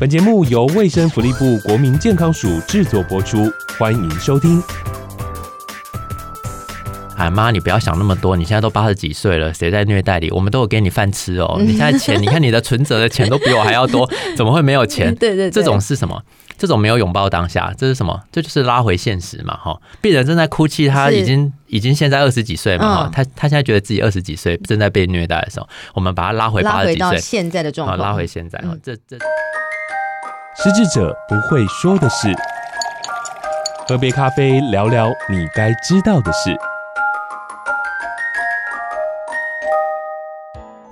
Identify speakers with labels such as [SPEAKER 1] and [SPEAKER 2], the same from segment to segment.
[SPEAKER 1] 本节目由卫生福利部国民健康署制作播出，欢迎收听。
[SPEAKER 2] 哎妈，你不要想那么多，你现在都八十几岁了，谁在虐待你？我们都有给你饭吃哦。你现在钱，你看你的存折的钱都比我还要多，怎么会没有钱？
[SPEAKER 3] 对，对对，
[SPEAKER 2] 这种是什么？这种没有拥抱当下，这是什么？这就是拉回现实嘛，哈！病人正在哭泣，他已经已经现在二十几岁嘛，哈，他他现在觉得自己二十几岁正在被虐待的时候，我们把他拉回八十几岁，
[SPEAKER 3] 拉回到现在的状况，
[SPEAKER 2] 拉回现在，哈，这这
[SPEAKER 1] 失智者不会说的事，喝杯咖啡聊聊你该知道的事。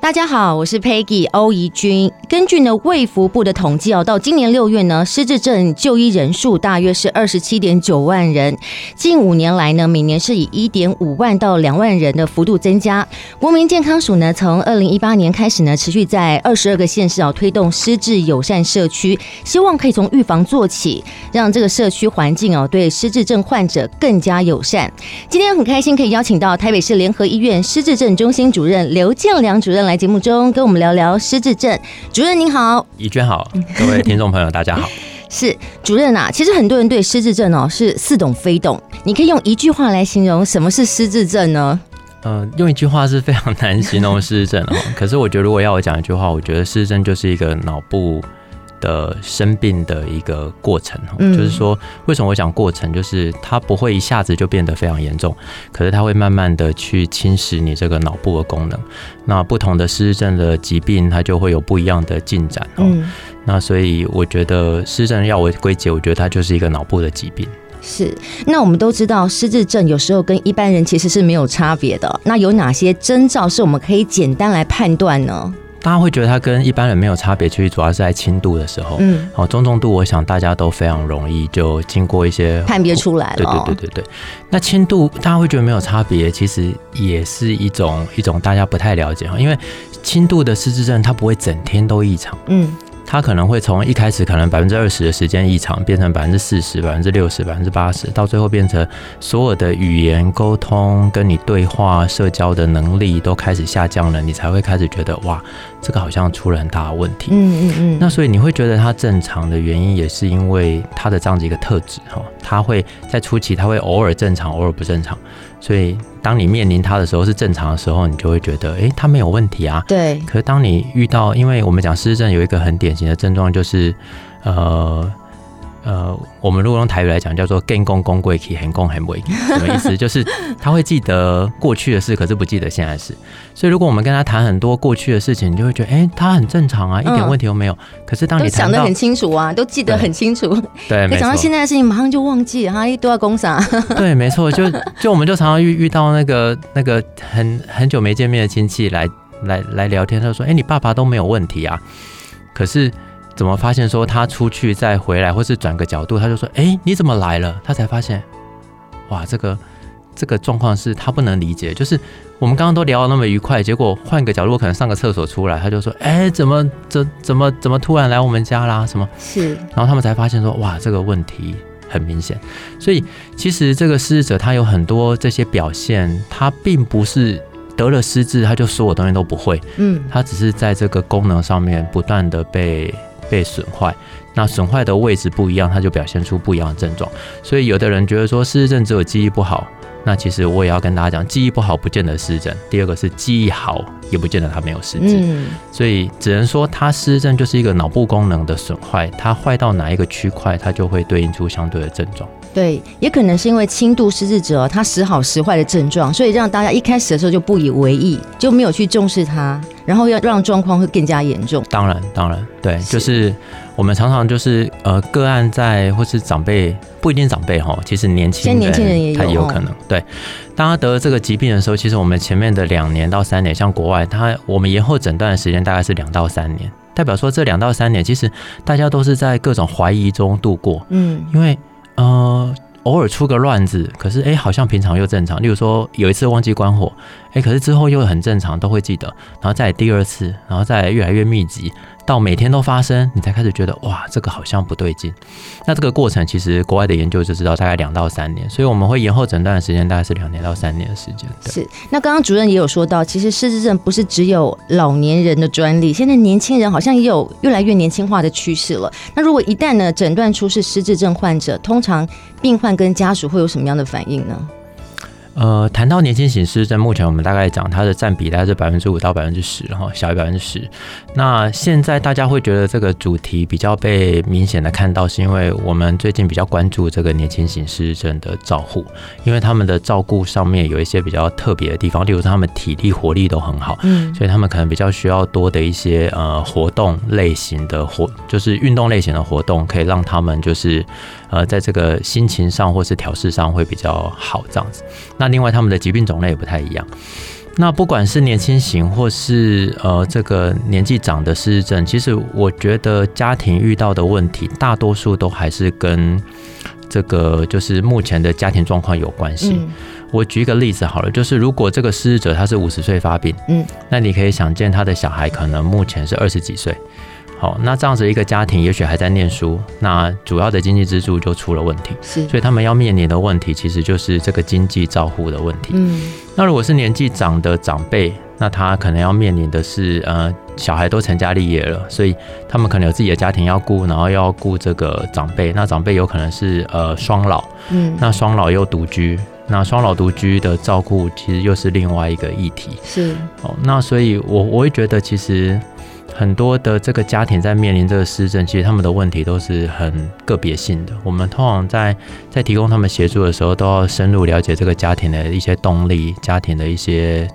[SPEAKER 3] 大家好，我是 Peggy 欧怡君。根据呢卫福部的统计哦，到今年六月呢，失智症就医人数大约是二十七点九万人。近五年来呢，每年是以一点五万到两万人的幅度增加。国民健康署呢，从二零一八年开始呢，持续在二十二个县市哦推动失智友善社区，希望可以从预防做起，让这个社区环境哦对失智症患者更加友善。今天很开心可以邀请到台北市联合医院失智症中心主任刘建良主任来。节目中跟我们聊聊失智症，主任您好，
[SPEAKER 2] 怡娟好，各位听众朋友大家好。
[SPEAKER 3] 是主任啊，其实很多人对失智症哦是似懂非懂，你可以用一句话来形容什么是失智症呢？
[SPEAKER 2] 嗯、呃，用一句话是非常难形容失智症哦。可是我觉得如果要我讲一句话，我觉得失智症就是一个脑部。的生病的一个过程，就是说，为什么我讲过程，就是它不会一下子就变得非常严重，可是它会慢慢的去侵蚀你这个脑部的功能。那不同的失智症的疾病，它就会有不一样的进展。嗯，那所以我觉得失智症要我归结，我觉得它就是一个脑部的疾病。
[SPEAKER 3] 是，那我们都知道失智症有时候跟一般人其实是没有差别的。那有哪些征兆是我们可以简单来判断呢？
[SPEAKER 2] 大家会觉得它跟一般人没有差别，其实主要是在轻度的时候，嗯，好，中重度，我想大家都非常容易就经过一些
[SPEAKER 3] 判别出来了，对
[SPEAKER 2] 对对对对。那轻度大家会觉得没有差别，其实也是一种一种大家不太了解哈，因为轻度的失智症它不会整天都异常，嗯。他可能会从一开始可能百分之二十的时间异常，变成百分之四十、百分之六十、百分之八十，到最后变成所有的语言沟通、跟你对话、社交的能力都开始下降了，你才会开始觉得哇，这个好像出了很大的问题。嗯嗯嗯。那所以你会觉得他正常的原因，也是因为他的这样子一个特质哈，他会在初期他会偶尔正常，偶尔不正常。所以，当你面临它的时候是正常的时候，你就会觉得，诶，它没有问题啊。对。可是当你遇到，因为我们讲失智症有一个很典型的症状，就是，呃。呃，我们如果用台语来讲，叫做“见公公过去，很公很贵”，什么意思？就是他会记得过去的事，可是不记得现在的事。所以，如果我们跟他谈很多过去的事情，你就会觉得，哎、欸，他很正常啊，一点问题都没有。嗯、可是当你
[SPEAKER 3] 想得很清楚啊，都记得很清楚。
[SPEAKER 2] 对，没错。
[SPEAKER 3] 讲到现在的事情，马上就忘记了，哈，都要公啥？
[SPEAKER 2] 对，没错。就就我们就常常遇遇到那个那个很很久没见面的亲戚来来来聊天，他就说，哎、欸，你爸爸都没有问题啊，可是。怎么发现说他出去再回来，或是转个角度，他就说：“哎，你怎么来了？”他才发现，哇，这个这个状况是他不能理解。就是我们刚刚都聊得那么愉快，结果换个角度，可能上个厕所出来，他就说：“哎，怎么怎怎么怎么突然来我们家啦？什么？”是，然后他们才发现说：“哇，这个问题很明显。”所以其实这个失智者他有很多这些表现，他并不是得了失智他就所有东西都不会，嗯，他只是在这个功能上面不断的被。被损坏，那损坏的位置不一样，它就表现出不一样的症状。所以有的人觉得说失智症只有记忆不好，那其实我也要跟大家讲，记忆不好不见得失智症。第二个是记忆好，也不见得他没有失智。嗯，所以只能说他失智症就是一个脑部功能的损坏，它坏到哪一个区块，它就会对应出相对的症状。
[SPEAKER 3] 对，也可能是因为轻度失智者他时好时坏的症状，所以让大家一开始的时候就不以为意，就没有去重视他，然后要让状况会更加严重。
[SPEAKER 2] 当然，当然，对，是就是我们常常就是呃个案在或是长辈不一定长辈哈，其实年轻人，年轻人也有，他也有可能。对，当他得了这个疾病的时候，其实我们前面的两年到三年，像国外，他我们延后诊断的时间大概是两到三年，代表说这两到三年其实大家都是在各种怀疑中度过。嗯，因为。呃，偶尔出个乱子，可是哎、好像平常又正常。例如说，有一次忘记关火，哎、可是之后又很正常，都会记得。然后再第二次，然后再越来越密集，到每天都发生，你才开始觉得哇，这个好像不对劲。那这个过程其实国外的研究就知道，大概两到三年，所以我们会延后诊断的时间大概是两年到三年的时间。
[SPEAKER 3] 是。那刚刚主任也有说到，其实失智症不是只有老年人的专利，现在年轻人好像也有越来越年轻化的趋势了。那如果一旦呢诊断出是失智症患者，通常病患跟家属会有什么样的反应呢？
[SPEAKER 2] 呃，谈到年轻型失智症，目前我们大概讲它的占比大概是百分之五到百分之十，哈，小于百分之十。那现在大家会觉得这个主题比较被明显的看到，是因为我们最近比较关注这个年轻型失智症的照护，因为他们的照顾上面有一些比较特别的地方，例如说他们体力活力都很好，嗯，所以他们可能比较需要多的一些呃活动类型的活，就是运动类型的活动，可以让他们就是呃在这个心情上或是调试上会比较好这样子。那另外，他们的疾病种类也不太一样。那不管是年轻型或是呃这个年纪长的失智症，其实我觉得家庭遇到的问题，大多数都还是跟这个就是目前的家庭状况有关系。嗯、我举一个例子好了，就是如果这个失智者他是五十岁发病，嗯，那你可以想见他的小孩可能目前是二十几岁。好，那这样子一个家庭，也许还在念书，那主要的经济支柱就出了问题，是，所以他们要面临的问题，其实就是这个经济照护的问题。嗯，那如果是年纪长的长辈，那他可能要面临的是，呃，小孩都成家立业了，所以他们可能有自己的家庭要顾，然后要顾这个长辈，那长辈有可能是呃双老，嗯，那双老又独居，那双老独居的照顾其实又是另外一个议题。是，哦，那所以我我会觉得其实。很多的这个家庭在面临这个失智症，其实他们的问题都是很个别性的。我们通常在在提供他们协助的时候，都要深入了解这个家庭的一些动力、家庭的一些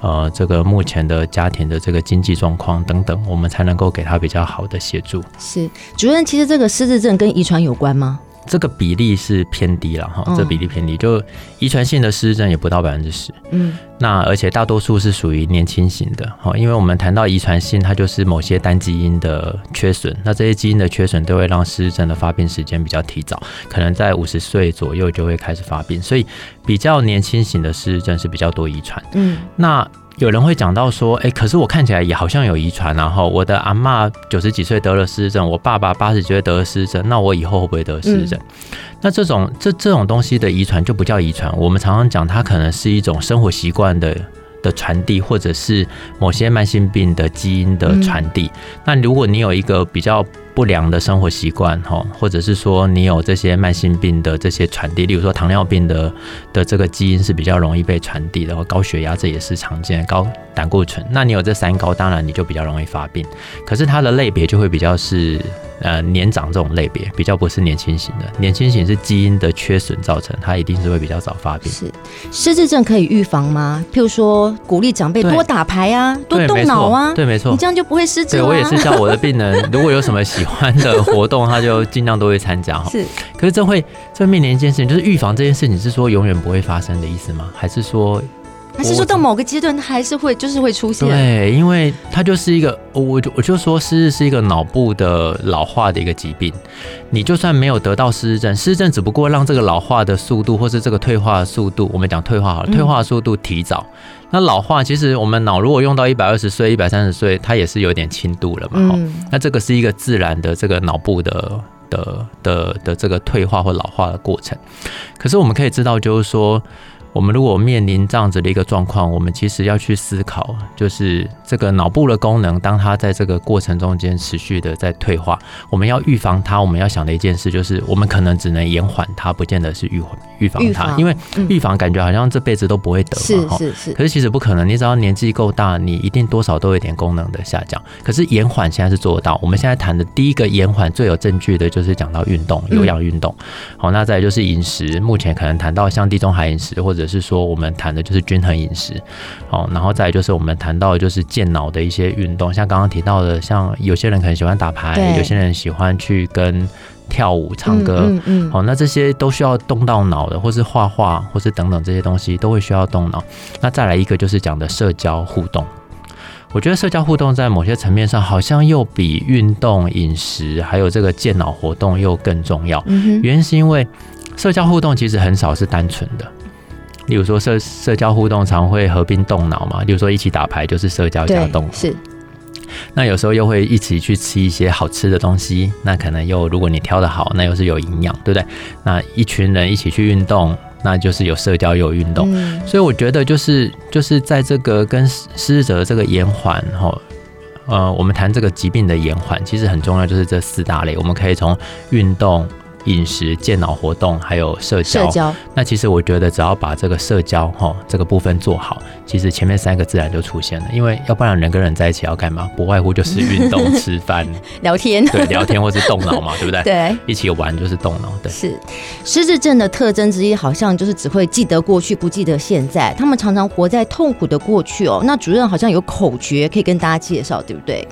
[SPEAKER 2] 呃这个目前的家庭的这个经济状况等等，我们才能够给他比较好的协助。
[SPEAKER 3] 是，主任，其实这个失智症跟遗传有关吗？
[SPEAKER 2] 这个比例是偏低了哈，这个比例偏低，就遗传性的失智症也不到百分之十。嗯，那而且大多数是属于年轻型的哈，因为我们谈到遗传性，它就是某些单基因的缺损，那这些基因的缺损都会让失智症的发病时间比较提早，可能在五十岁左右就会开始发病，所以比较年轻型的失智症是比较多遗传。嗯，那。有人会讲到说，哎，可是我看起来也好像有遗传，然后我的阿嬷九十几岁得了失智症，我爸爸八十几岁得了失智症，那我以后会不会得失智症？嗯、那这种这这种东西的遗传就不叫遗传，我们常常讲它可能是一种生活习惯的的传递，或者是某些慢性病的基因的传递。嗯、那如果你有一个比较。不良的生活习惯，哈，或者是说你有这些慢性病的这些传递，例如说糖尿病的的这个基因是比较容易被传递的，高血压这也是常见的，高胆固醇，那你有这三高，当然你就比较容易发病。可是它的类别就会比较是呃年长这种类别，比较不是年轻型的。年轻型是基因的缺损造成，它一定是会比较早发病。是
[SPEAKER 3] 失智症可以预防吗？譬如说鼓励长辈多打牌啊，多动脑啊，
[SPEAKER 2] 对，没错，
[SPEAKER 3] 你这样就不会失智。
[SPEAKER 2] 对，我也是叫我的病人，如果有什么喜欢的活动，他就尽量都会参加哈。是，可是这会这面临一件事情，就是预防这件事情是说永远不会发生的意思吗？还是说，
[SPEAKER 3] 还是说到某个阶段，它还是会就是会出现？
[SPEAKER 2] 对，因为它就是一个，我就我就说失智是一个脑部的老化的一个疾病。你就算没有得到失智症，失智症只不过让这个老化的速度，或是这个退化的速度，我们讲退化好了，退化的速度提早。嗯、那老化其实我们脑如果用到一百二十岁、一百三十岁，它也是有点轻度了嘛。嗯、那这个是一个自然的这个脑部的的的的这个退化或老化的过程。可是我们可以知道，就是说。我们如果面临这样子的一个状况，我们其实要去思考，就是这个脑部的功能，当它在这个过程中间持续的在退化，我们要预防它，我们要想的一件事就是，我们可能只能延缓它，不见得是预预防它，因为预防感觉好像这辈子都不会得嘛，是是是。可是其实不可能，你只要年纪够大，你一定多少都有点功能的下降。可是延缓现在是做得到。我们现在谈的第一个延缓最有证据的就是讲到运动，有氧运动。好，那再来就是饮食，目前可能谈到像地中海饮食或者。只是说，我们谈的就是均衡饮食，好，然后再就是我们谈到的就是健脑的一些运动，像刚刚提到的，像有些人可能喜欢打牌，有些人喜欢去跟跳舞、唱歌，嗯，嗯，嗯，好，那这些都需要动到脑的，或是画画，或是等等这些东西都会需要动脑。那再来一个就是讲的社交互动，我觉得社交互动在某些层面上好像又比运动、饮食还有这个健脑活动又更重要。嗯，原因是因为社交互动其实很少是单纯的。例如说社社交互动常会合并动脑嘛，例如说一起打牌就是社交加动脑。是，那有时候又会一起去吃一些好吃的东西，那可能又如果你挑的好，那又是有营养，对不对？那一群人一起去运动，那就是有社交又有运动。嗯、所以我觉得就是就是在这个跟失智者的这个延缓哈，呃，我们谈这个疾病的延缓，其实很重要，就是这四大类，我们可以从运动。饮食、健脑活动，还有社交。社交。那其实我觉得，只要把这个社交哈这个部分做好，其实前面三个自然就出现了。因为要不然人跟人在一起要干嘛？不外乎就是运动、吃饭、
[SPEAKER 3] 聊天。
[SPEAKER 2] 对，聊天或是动脑嘛，对不对？
[SPEAKER 3] 对，
[SPEAKER 2] 一起玩就是动脑。对，
[SPEAKER 3] 是失智症的特征之一，好像就是只会记得过去，不记得现在。他们常常活在痛苦的过去哦。那主任好像有口诀可以跟大家介绍，对不对？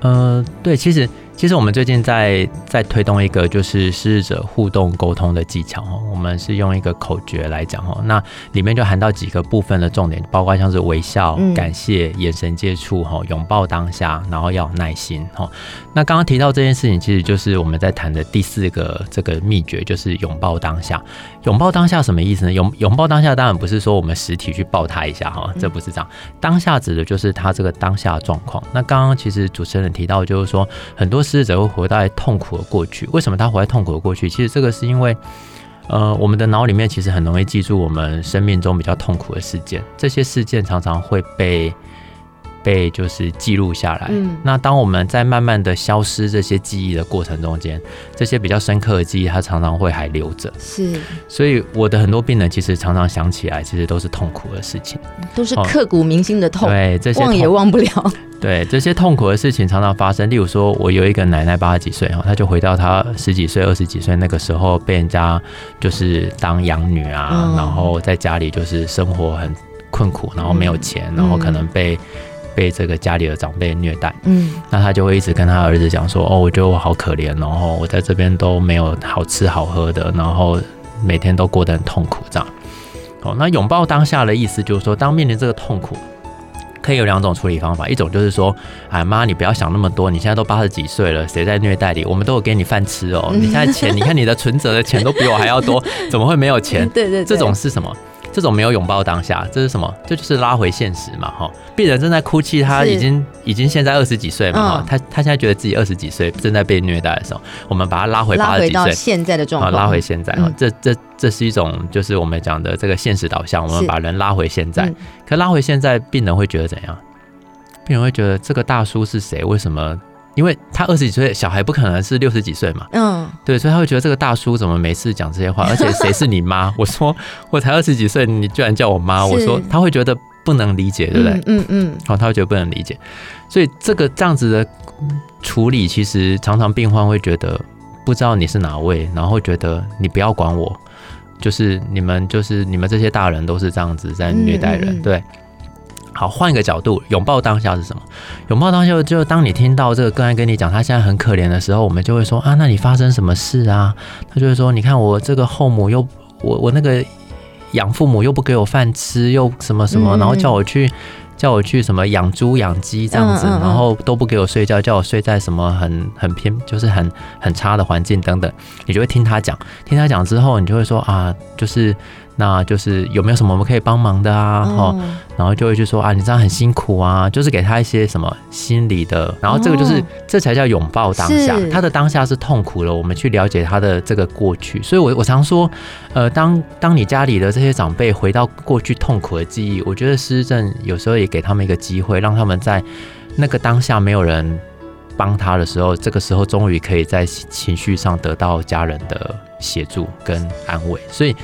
[SPEAKER 2] 呃，对，其实。其实我们最近在在推动一个就是失智者互动沟通的技巧哦，我们是用一个口诀来讲哦，那里面就含到几个部分的重点，包括像是微笑、感谢、眼神接触哈、拥抱当下，然后要有耐心哈。那刚刚提到这件事情，其实就是我们在谈的第四个这个秘诀，就是拥抱当下。拥抱当下什么意思呢？拥拥抱当下当然不是说我们实体去抱他一下哈，这不是这样。当下指的就是他这个当下的状况。那刚刚其实主持人提到就是说很多。失智者会活在痛苦的过去，为什么他活在痛苦的过去？其实这个是因为，呃，我们的脑里面其实很容易记住我们生命中比较痛苦的事件，这些事件常常会被。被就是记录下来。嗯，那当我们在慢慢的消失这些记忆的过程中间，这些比较深刻的记忆，它常常会还留着。是，所以我的很多病人其实常常想起来，其实都是痛苦的事情，
[SPEAKER 3] 都是刻骨铭心的痛。
[SPEAKER 2] 对，这些
[SPEAKER 3] 忘也忘不了。
[SPEAKER 2] 对，这些痛苦的事情常常发生。例如说，我有一个奶奶八十几岁哈，她就回到她十几岁、二十几岁那个时候，被人家就是当养女啊，嗯，然后在家里就是生活很困苦，然后没有钱，嗯，然后可能被。被这个家里的长辈虐待，嗯，那她就会一直跟她儿子讲说，哦，我觉得我好可怜，然后我在这边都没有好吃好喝的，然后每天都过得很痛苦，这样。哦，那拥抱当下的意思就是说，当面临这个痛苦，可以有两种处理方法，一种就是说，哎妈，你不要想那么多，你现在都八十几岁了，谁在虐待你？我们都有给你饭吃哦，你现在钱，你看你的存折的钱都比我还要多，怎么会没有钱？对对，这种是什么？这种没有拥抱当下，这是什么？这就是拉回现实嘛，哈！病人正在哭泣，他已经已经现在二十几岁嘛，哈、嗯，他他现在觉得自己二十几岁正在被虐待的时候，我们把他拉回八十几岁，
[SPEAKER 3] 现在的状况，
[SPEAKER 2] 拉回现在，哈，这这这是一种就是我们讲的这个现实导向，我们把人拉回现在。可拉回现在，病人会觉得怎样？病人会觉得这个大叔是谁？为什么？因为他二十几岁，小孩不可能是六十几岁嘛。嗯，对，所以他会觉得这个大叔怎么没事讲这些话？而且谁是你妈？我说我才二十几岁，你居然叫我妈？我说他会觉得不能理解，对不对？嗯嗯。好，他会觉得不能理解。所以这个这样子的处理，其实常常病患会觉得不知道你是哪位，然后会觉得你不要管我，就是你们就是你们这些大人都是这样子在虐待人，对。好，换一个角度，拥抱当下是什么？拥抱当下就当你听到这个个案跟你讲他现在很可怜的时候，我们就会说啊，那你发生什么事啊？他就会说，你看我这个后母又我我那个养父母又不给我饭吃，又什么什么，然后叫我去叫我去什么养猪养鸡这样子，然后都不给我睡觉，叫我睡在什么很很偏就是很很差的环境等等，你就会听他讲，听他讲之后，你就会说啊，就是。那就是有没有什么我们可以帮忙的啊？哈、嗯，然后就会去说啊，你这样很辛苦啊，就是给他一些什么心理的，然后这个就是、嗯、这才叫拥抱当下。他的当下是痛苦了，我们去了解他的这个过去。所以我我常说，呃，当当你家里的这些长辈回到过去痛苦的记忆，我觉得失智症有时候也给他们一个机会，让他们在那个当下没有人帮他的时候，这个时候终于可以在情绪上得到家人的协助跟安慰。所以。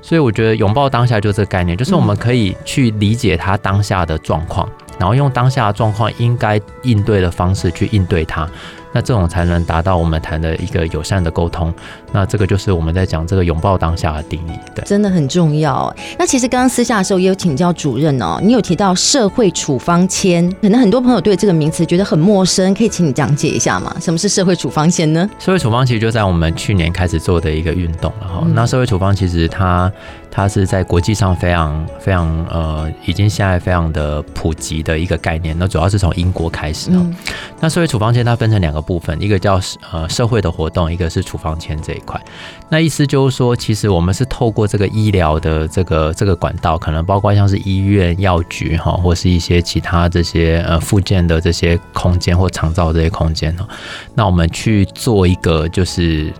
[SPEAKER 2] 所以我觉得拥抱当下就这个概念，就是我们可以去理解他当下的状况，然后用当下的状况应该应对的方式去应对他。那这种才能达到我们谈的一个友善的沟通。那这个就是我们在讲这个拥抱当下的定义，对，
[SPEAKER 3] 真的很重要。那其实刚刚私下的时候也有请教主任哦，你有提到社会处方签，可能很多朋友对这个名词觉得很陌生，可以请你讲解一下吗？什么是社会处方签呢？
[SPEAKER 2] 社会处方其实就在我们去年开始做的一个运动了哈。嗯、那社会处方其实它它是在国际上非常非常呃，已经现在非常的普及的一个概念。那主要是从英国开始。嗯、那社会处方签它分成两。个部分，一个叫呃社会的活动，一个是处方签这一块。那意思就是说，其实我们是透过这个医疗的这个这个管道，可能包括像是医院、药局哈，或是一些其他这些呃附件的这些空间或长照这些空间哈，那我们去做一个就是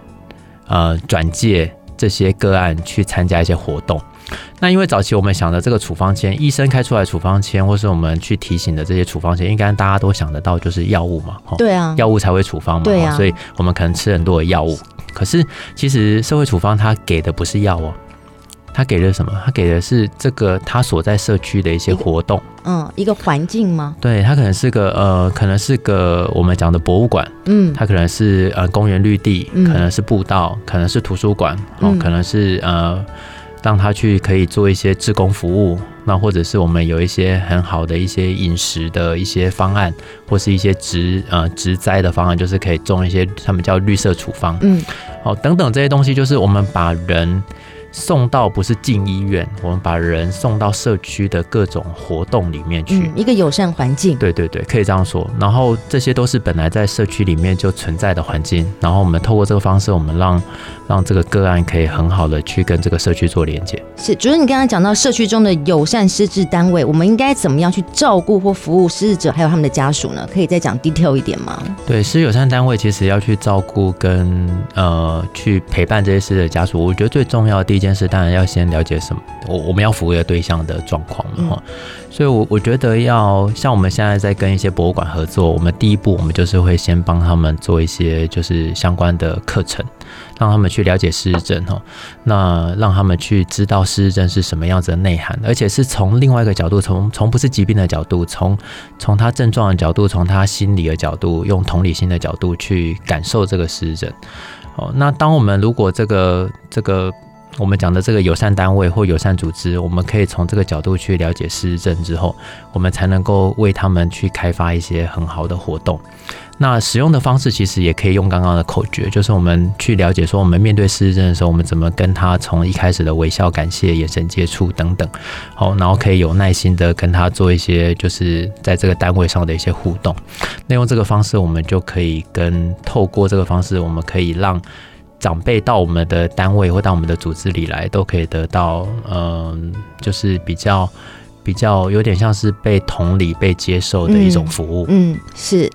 [SPEAKER 2] 呃转介这些个案去参加一些活动。那因为早期我们想的这个处方签，医生开出来处方签，或是我们去提醒的这些处方签，应该大家都想得到，就是药物嘛，
[SPEAKER 3] 对啊，
[SPEAKER 2] 药物才会处方嘛，
[SPEAKER 3] 对啊，
[SPEAKER 2] 所以我们可能吃很多的药物。可是其实社会处方它给的不是药哦，它给的什么？它给的是这个他所在社区的一些活动，
[SPEAKER 3] 嗯，一个环境吗？
[SPEAKER 2] 对，它可能是个呃，可能是个我们讲的博物馆，嗯，它可能是呃公园绿地，可能是步道，可能是图书馆，哦，可能是呃。让他去可以做一些志工服务，那或者是我们有一些很好的一些饮食的一些方案，或是一些植呃植栽的方案，就是可以种一些他们叫绿色处方，嗯，好，等等这些东西，就是我们把人。送到不是进医院，我们把人送到社区的各种活动里面去，
[SPEAKER 3] 嗯，一个友善环境。
[SPEAKER 2] 对对对，可以这样说。然后这些都是本来在社区里面就存在的环境，然后我们透过这个方式，我们让让这个个案可以很好的去跟这个社区做连接。
[SPEAKER 3] 是，主任，你刚刚讲到社区中的友善失智单位，我们应该怎么样去照顾或服务失智者还有他们的家属呢？可以再讲 detail 一点吗？
[SPEAKER 2] 对，失友善单位其实要去照顾跟呃去陪伴这些失智的家属，我觉得最重要的第一件。但是当然要先了解什么，我我们要服务的对象的状况哈，所以，我我觉得要像我们现在在跟一些博物馆合作，我们第一步我们就是会先帮他们做一些就是相关的课程，让他们去了解失智症哈，那让他们去知道失智症是什么样子的内涵，而且是从另外一个角度，从从不是疾病的角度，从从他症状的角度，从他心理的角度，用同理心的角度去感受这个失智症。哦，那当我们如果这个这个。我们讲的这个友善单位或友善组织，我们可以从这个角度去了解失智症之后，我们才能够为他们去开发一些很好的活动。那使用的方式其实也可以用刚刚的口诀，就是我们去了解说，我们面对失智症的时候，我们怎么跟他从一开始的微笑、感谢、眼神接触等等，好，然后可以有耐心的跟他做一些，就是在这个单位上的一些互动。那用这个方式，我们就可以跟透过这个方式，我们可以让。长辈到我们的单位或到我们的组织里来，都可以得到，嗯、呃，就是比较比较有点像是被同理、被接受的一种服务。
[SPEAKER 3] 嗯，嗯，是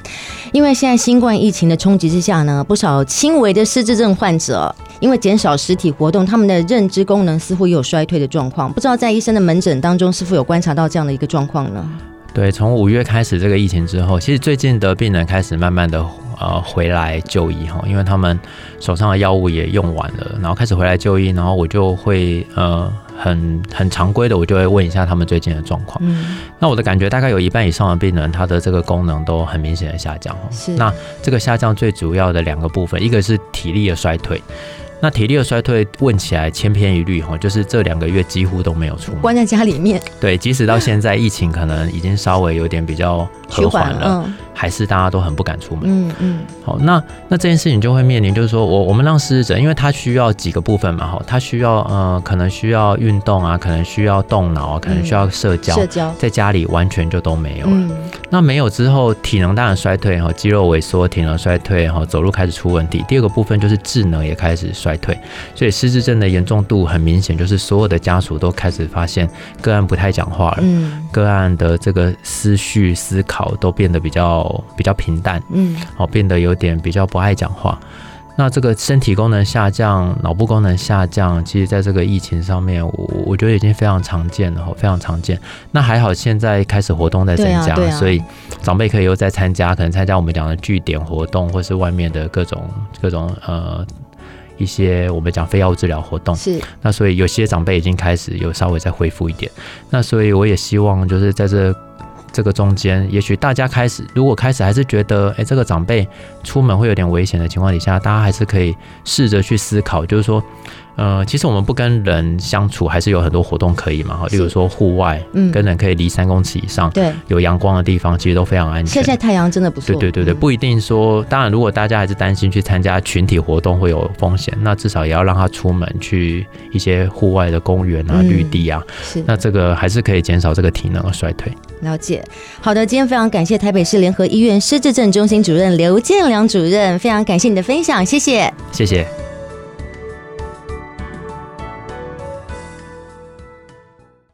[SPEAKER 3] 因为现在新冠疫情的冲击之下呢，不少轻微的失智症患者，因为减少实体活动，他们的认知功能似乎也有衰退的状况。不知道在医生的门诊当中，是否有观察到这样的一个状况呢？
[SPEAKER 2] 对，从五月开始这个疫情之后，其实最近的病人开始慢慢的。呃，回来就医哈，因为他们手上的药物也用完了，然后开始回来就医，然后我就会呃很很常规的，我就会问一下他们最近的状况。嗯，那我的感觉大概有一半以上的病人，他的这个功能都很明显的下降。是，那这个下降最主要的两个部分，一个是体力的衰退。那体力的衰退问起来千篇一律哈，就是这两个月几乎都没有出门，
[SPEAKER 3] 关在家里面。
[SPEAKER 2] 对，即使到现在疫情可能已经稍微有点比较和缓了，嗯，还是大家都很不敢出门。嗯嗯。好，那那这件事情就会面临，就是说我我们让失智者，因为他需要几个部分嘛哈，他需要呃可能需要运动啊，可能需要动脑啊，可能需要社交，社交在家里完全就都没有了。嗯。那没有之后，体能当然衰退哈，肌肉萎缩，体能衰退哈，走路开始出问题。第二个部分就是智能也开始衰。衰退，所以失智症的严重度很明显，就是所有的家属都开始发现个案不太讲话了，嗯，个案的这个思绪思考都变得比较比较平淡，嗯，好，变得有点比较不爱讲话。那这个身体功能下降、脑部功能下降，其实在这个疫情上面，我我觉得已经非常常见了，非常常见。那还好，现在开始活动在增加，啊啊、所以长辈可以又在参加，可能参加我们讲的据点活动，或是外面的各种各种呃。一些我们讲非药物治疗活动。是，那所以有些长辈已经开始有稍微再恢复一点，那所以我也希望就是在这这个中间，也许大家开始如果开始还是觉得哎、欸、这个长辈出门会有点危险的情况底下，大家还是可以试着去思考，就是说呃，其实我们不跟人相处，还是有很多活动可以嘛。哈，例如说户外，
[SPEAKER 3] 嗯，
[SPEAKER 2] 跟人可以离三公尺以上，对，有阳光的地方，其实都非常安全。
[SPEAKER 3] 晒晒太阳真的不错。
[SPEAKER 2] 对对对对，不一定说。当然，如果大家还是担心去参加群体活动会有风险，那至少也要让他出门去一些户外的公园啊、绿地啊。是。那这个还是可以减少这个体能的衰退。
[SPEAKER 3] 了解。好的，今天非常感谢台北市联合医院失智症中心主任刘建良主任，非常感谢你的分享，谢谢。
[SPEAKER 2] 谢谢。